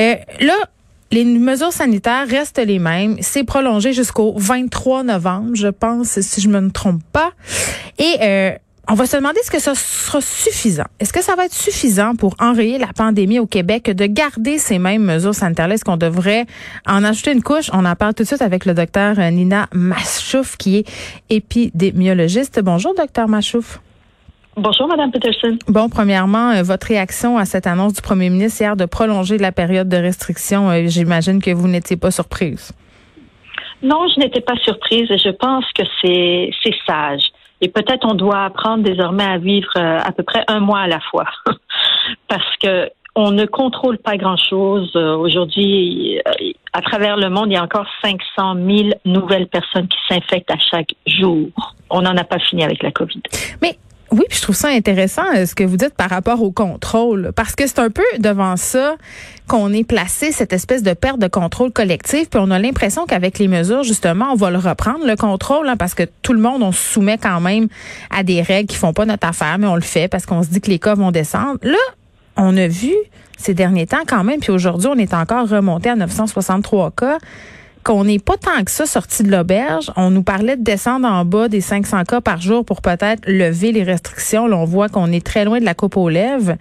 Euh, là, les mesures sanitaires restent les mêmes. C'est prolongé jusqu'au 23 novembre, je pense, si je me trompe pas. Et euh, on va se demander est-ce que ça sera suffisant? Est-ce que ça va être suffisant pour enrayer la pandémie au Québec de garder ces mêmes mesures sanitaires Est-ce qu'on devrait en ajouter une couche? On en parle tout de suite avec le docteur Nina Machouf, qui est épidémiologiste. Bonjour, docteur Machouf. Bonjour, Madame Peterson. Bon, premièrement, euh, votre réaction à cette annonce du premier ministre hier de prolonger la période de restriction, euh, j'imagine que vous n'étiez pas surprise. Non, je n'étais pas surprise et je pense que c'est sage. Et peut-être on doit apprendre désormais à vivre euh, à peu près un mois à la fois. Parce que on ne contrôle pas grand-chose. Aujourd'hui, à travers le monde, il y a encore 500 000 nouvelles personnes qui s'infectent à chaque jour. On n'en a pas fini avec la COVID. Mais oui, puis je trouve ça intéressant euh, ce que vous dites par rapport au contrôle, parce que c'est un peu devant ça qu'on est placé, cette espèce de perte de contrôle collectif, puis on a l'impression qu'avec les mesures, justement, on va le reprendre, le contrôle, hein, parce que tout le monde, on se soumet quand même à des règles qui font pas notre affaire, mais on le fait parce qu'on se dit que les cas vont descendre. Là, on a vu ces derniers temps quand même, puis aujourd'hui, on est encore remonté à 963 cas qu'on n'est pas tant que ça sorti de l'auberge. On nous parlait de descendre en bas des 500 cas par jour pour peut-être lever les restrictions. Là, on voit qu'on est très loin de la coupe aux lèvres.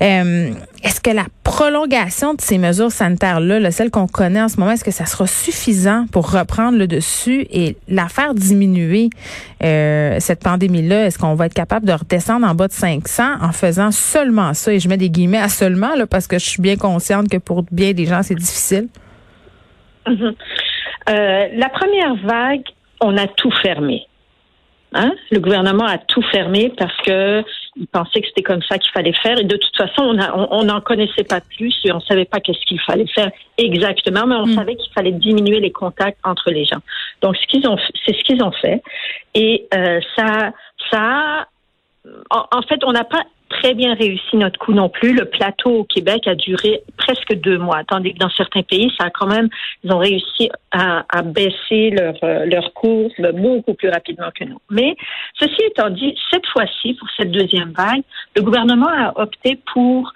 Euh, est-ce que la prolongation de ces mesures sanitaires-là, là, celles qu'on connaît en ce moment, est-ce que ça sera suffisant pour reprendre le dessus et la faire diminuer, euh, cette pandémie-là? Est-ce qu'on va être capable de redescendre en bas de 500 en faisant seulement ça? Et je mets des guillemets à seulement, là, parce que je suis bien consciente que pour bien des gens, c'est difficile. Mhm. Euh, la première vague, on a tout fermé. Hein? Le gouvernement a tout fermé parce que il pensait que c'était comme ça qu'il fallait faire. Et de toute façon, on n'en connaissait pas plus et on savait pas qu'est-ce qu'il fallait faire exactement, mais on mm. savait qu'il fallait diminuer les contacts entre les gens. Donc, ce qu'ils ont, c'est ce qu'ils ont fait. Et euh, ça, ça, en fait, on n'a pas très bien réussi notre coup non plus. Le plateau au Québec a duré presque deux mois, tandis que dans certains pays, ça a quand même, ils ont réussi à, baisser leur, euh, leur cours beaucoup plus rapidement que nous. Mais ceci étant dit, cette fois-ci, pour cette deuxième vague, le gouvernement a opté pour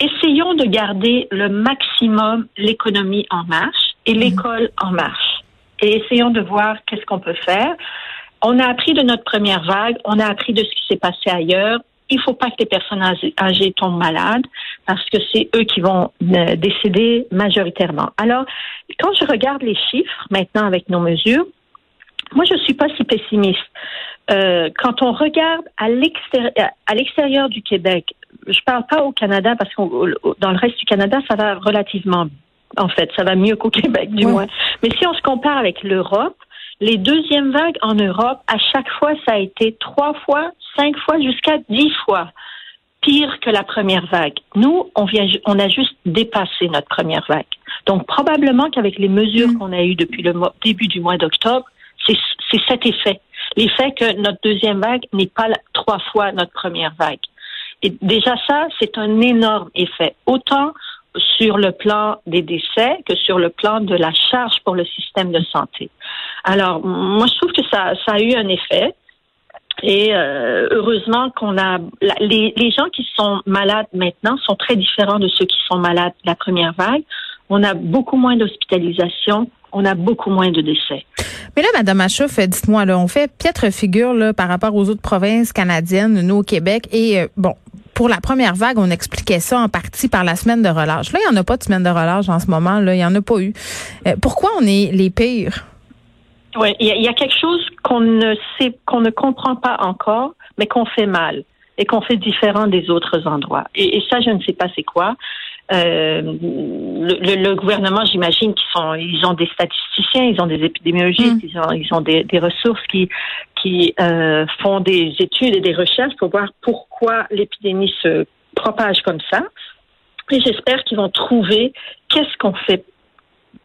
essayons de garder le maximum l'économie en marche et l'école en marche. Et essayons de voir qu'est-ce qu'on peut faire. On a appris de notre première vague, on a appris de ce qui s'est passé ailleurs il faut pas que les personnes âgées tombent malades parce que c'est eux qui vont euh, décéder majoritairement. Alors, quand je regarde les chiffres maintenant avec nos mesures, moi, je suis pas si pessimiste. Euh, quand on regarde à l'extérieur du Québec, je parle pas au Canada parce que dans le reste du Canada, ça va relativement, en fait, ça va mieux qu'au Québec du moins. Mais si on se compare avec l'Europe, les deuxièmes vagues en Europe, à chaque fois, ça a été trois fois, cinq fois, jusqu'à dix fois pire que la première vague. Nous, on vient, on a juste dépassé notre première vague. Donc, probablement qu'avec les mesures mm. qu'on a eues depuis le début du mois d'octobre, c'est cet effet. L'effet que notre deuxième vague n'est pas trois fois notre première vague. Et déjà ça, c'est un énorme effet. Autant sur le plan des décès que sur le plan de la charge pour le système de santé. Alors, moi, je trouve que ça, ça a eu un effet. Et euh, heureusement qu'on a les, les gens qui sont malades maintenant sont très différents de ceux qui sont malades la première vague. On a beaucoup moins d'hospitalisation, on a beaucoup moins de décès. Mais là, Madame Achouf, dites-moi, là, on fait piètre figure là, par rapport aux autres provinces canadiennes, nous au Québec, et euh, bon, pour la première vague, on expliquait ça en partie par la semaine de relâche. Là, il n'y en a pas de semaine de relâche en ce moment. Là, il n'y en a pas eu. Euh, pourquoi on est les pires? Oui, il y, a quelque chose qu'on ne sait, qu'on ne comprend pas encore, mais qu'on fait mal et qu'on fait différent des autres endroits. Et, ça, je ne sais pas c'est quoi. Euh, le, gouvernement, j'imagine qu'ils sont, ils ont des statisticiens, ils ont des épidémiologistes, mm. ils ont, ils ont des, ressources qui, qui euh, font des études et des recherches pour voir pourquoi l'épidémie se propage comme ça. Et j'espère qu'ils vont trouver qu'est-ce qu'on fait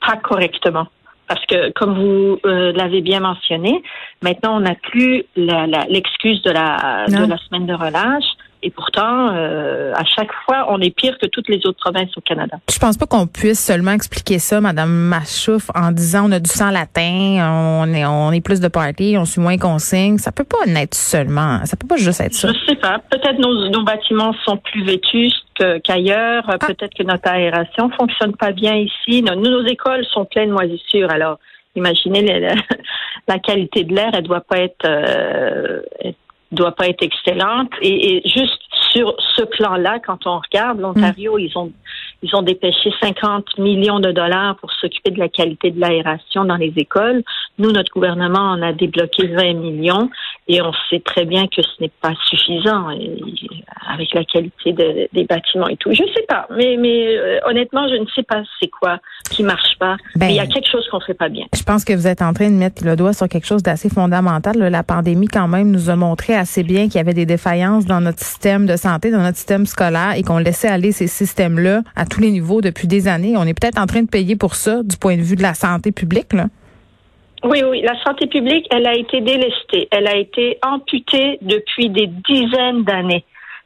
pas correctement. Parce que, comme vous euh, l'avez bien mentionné, maintenant, on n'a plus l'excuse de, la, de la semaine de relâche. Et pourtant, euh, à chaque fois, on est pire que toutes les autres provinces au Canada. Je pense pas qu'on puisse seulement expliquer ça, Madame Machouf, en disant on a du sang latin, on est on est plus de party, on suit moins consignes. Ça peut pas être seulement, ça peut pas juste être ça. Je sais pas. Peut-être nos, nos bâtiments sont plus vétustes qu'ailleurs. Ah. Peut-être que notre aération fonctionne pas bien ici. Nos, nos écoles sont pleines de moisissures. Alors, imaginez la, qualité de l'air, elle doit pas être, euh, doit pas être excellente. Et, juste sur ce plan-là, quand on regarde l'Ontario, mm. ils ont ils ont dépêché 50 millions de dollars pour s'occuper de la qualité de l'aération dans les écoles. Nous, notre gouvernement en a débloqué 20 millions et on sait très bien que ce n'est pas suffisant avec la qualité des bâtiments et tout. Je sais pas, mais, mais euh, honnêtement, je ne sais pas c'est quoi qui marche pas. mais il y a ben, quelque chose qu'on fait pas bien. Je pense que vous êtes en train de mettre le doigt sur quelque chose d'assez fondamental. La pandémie, quand même, nous a montré assez bien qu'il y avait des défaillances dans notre système de santé, dans notre système scolaire et qu'on laissait aller ces systèmes-là à tous les niveaux depuis des années. On est peut-être en train de payer pour ça du point de vue de la santé publique, là. Oui, oui, la santé publique, elle a été délestée. Elle a été amputée depuis des dizaines d'années.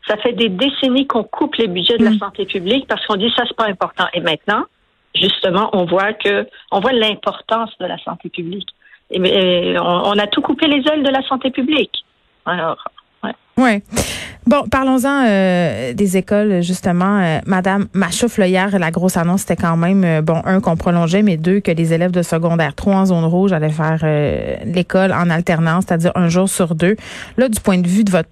Ça fait des décennies qu'on coupe les budgets de la mm. santé publique parce qu'on dit ça c'est pas important. Et maintenant, justement, on voit que on voit l'importance de la santé publique. Et, on, a tout coupé les ailes de la santé publique. Alors, Ouais. Bon, parlons-en euh, des écoles, justement. Euh, Madame Machouf, hier, la grosse annonce, c'était quand même, euh, bon, un, qu'on prolongeait, mais deux, que les élèves de secondaire 3 en zone rouge allaient faire l'école en alternance, c'est-à-dire un jour sur deux. Là, du point de vue de votre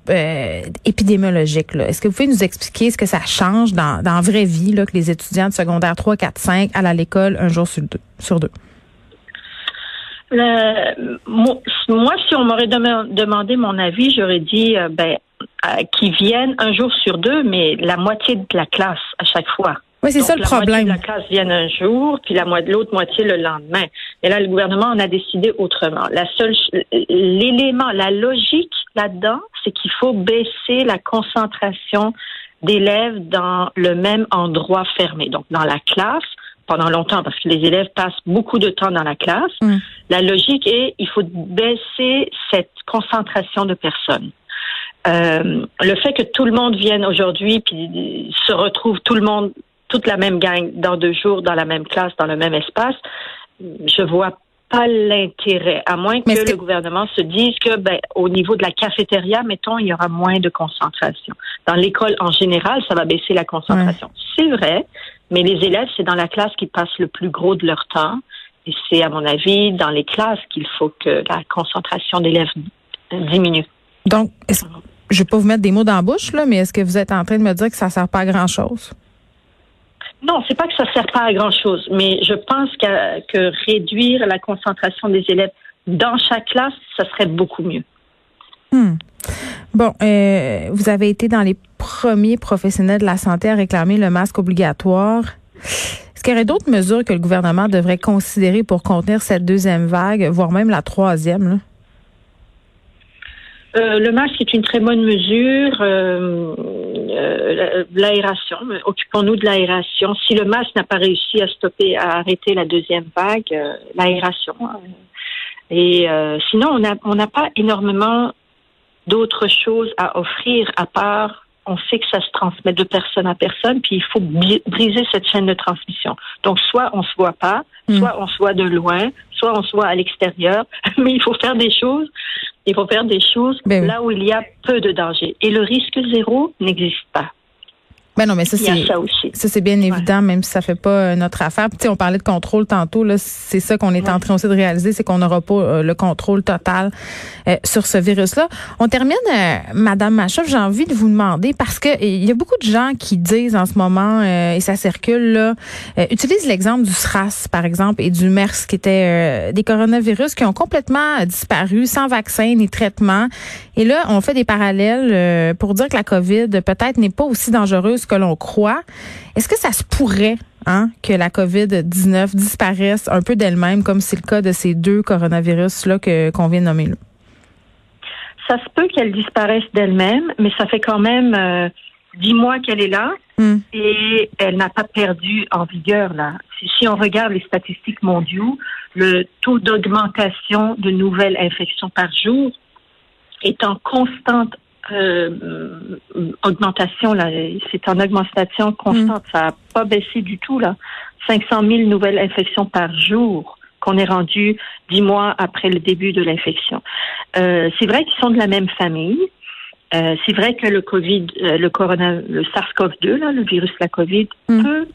épidémiologique, est-ce que vous pouvez nous expliquer ce que ça change dans, dans la vraie vie, là, que les étudiants de secondaire 3, 4, 5 allent à l'école un jour sur deux? Sur deux? moi, si on m'aurait demandé mon avis, j'aurais dit euh, ben euh, qu'ils viennent un jour sur deux, mais la moitié de la classe à chaque fois. Oui, c'est ça le problème. La moitié de la classe vienne un jour, puis la l'autre moitié le lendemain. Et là, le gouvernement en a décidé autrement. La seule, l'élément, la logique là-dedans, c'est qu'il faut baisser la concentration d'élèves dans le même endroit fermé, donc dans la classe pendant longtemps parce que les élèves passent beaucoup de temps dans la classe. Mm. La logique est il faut baisser cette concentration de personnes. Euh, le fait que tout le monde vienne aujourd'hui puis se retrouve tout le monde, toute la même gang dans deux jours dans la même classe, dans le même espace, je vois pas l'intérêt, à moins que, le gouvernement se dise que, ben, au niveau de la cafétéria, mettons, il y aura moins de concentration. Dans l'école en général, ça va baisser la concentration. C'est vrai, mais les élèves, c'est dans la classe qu'ils passent le plus gros de leur temps. Et c'est, à mon avis, dans les classes qu'il faut que la concentration d'élèves diminue. Donc, je ne vais pas vous mettre des mots dans la bouche, là, mais est-ce que vous êtes en train de me dire que ça ne sert pas à grand-chose? Non, c'est pas que ça sert pas à grand chose, mais je pense que réduire la concentration des élèves dans chaque classe, ça serait beaucoup mieux. Hmm. Bon, euh, vous avez été dans les premiers professionnels de la santé à réclamer le masque obligatoire. Est-ce qu'il y aurait d'autres mesures que le gouvernement devrait considérer pour contenir cette deuxième vague, voire même la troisième? Euh, le masque est une très bonne mesure. Euh, euh, l'aération, occupons-nous de l'aération. Si le masque n'a pas réussi à stopper, à arrêter la deuxième vague, l'aération. Et sinon, on n'a on pas énormément d'autres choses à offrir à part on sait que ça se transmet de personne à personne, puis il faut briser cette chaîne de transmission. Donc, soit on se voit pas, hmm. soit on se voit de loin, soit on se voit à l'extérieur, mais il faut faire des choses. Il faut faire des choses ben là où il y a peu de danger. Et le risque zéro n'existe pas. Ben non, mais ça, c'est ça, c'est bien évident, même si ça fait pas euh, notre affaire. Puis, on parlait de contrôle tantôt. Là, c'est ça qu'on est en train aussi de réaliser, c'est qu'on n'aura pas euh, le contrôle total euh, sur ce virus-là. On termine, Madame Machoff, j'ai envie de vous demander parce que il y a beaucoup de gens qui disent en ce moment et ça circule là, utilise l'exemple du SRAS par exemple et du MERS qui étaient des coronavirus qui ont complètement disparu sans vaccin ni traitement. Et là, on fait des parallèles pour dire que la COVID peut-être n'est pas aussi dangereuse que l'on croit. Est-ce que ça se pourrait hein, que la COVID-19 disparaisse un peu d'elle-même, comme c'est le cas de ces deux coronavirus-là qu'on vient de nommer là? Ça se peut qu'elle disparaisse d'elle-même, mais ça fait quand même euh, dix mois qu'elle est là hmm. et elle n'a pas perdu en vigueur là. Si, on regarde les statistiques mondiaux, le taux d'augmentation de nouvelles infections par jour est en constante euh, augmentation, là, c'est en augmentation constante. Ça n'a pas baissé du tout, là. 500 000 nouvelles infections par jour qu'on est rendu dix mois après le début de l'infection. Euh, c'est vrai qu'ils sont de la même famille. Euh, c'est vrai que le Covid, euh, le corona, le SARS-CoV-2, là, le virus de la Covid, Mm. peut,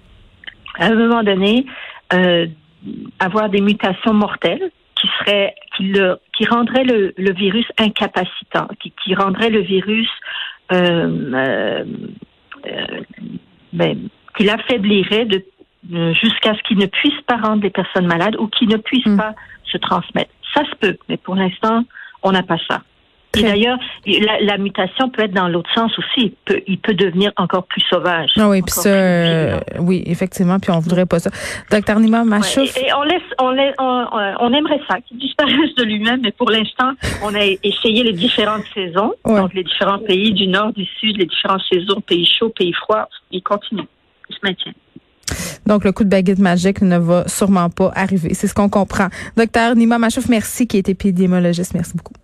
à un moment donné, euh, avoir des mutations mortelles qui qui le, qui rendraient le, le virus incapacitant, qui, qui rendraient le virus, euh, euh, euh, ben, qui l'affaiblirait de, jusqu'à ce qu'il ne puisse pas rendre les personnes malades ou qu'il ne puisse Mm. pas se transmettre. Ça se peut, mais pour l'instant, on n'a pas ça. Et d'ailleurs, la, la mutation peut être dans l'autre sens aussi. Il peut, il peut devenir encore plus sauvage. Ah oui, puis ça, euh, oui, effectivement, puis on voudrait pas ça. Docteur Nima Machouf, Ouais, et, et on laisse, on, laisse- on, aimerait ça, qu'il disparaisse de lui-même, mais pour l'instant, on a essayé les différentes saisons, Ouais. donc les différents pays du nord, du sud, les différentes saisons, pays chauds, pays froids, ils continuent, ils se maintiennent. donc le coup de baguette magique ne va sûrement pas arriver. C'est ce qu'on comprend. Docteur Nima Machouf, merci, qui est épidémiologiste. Merci beaucoup.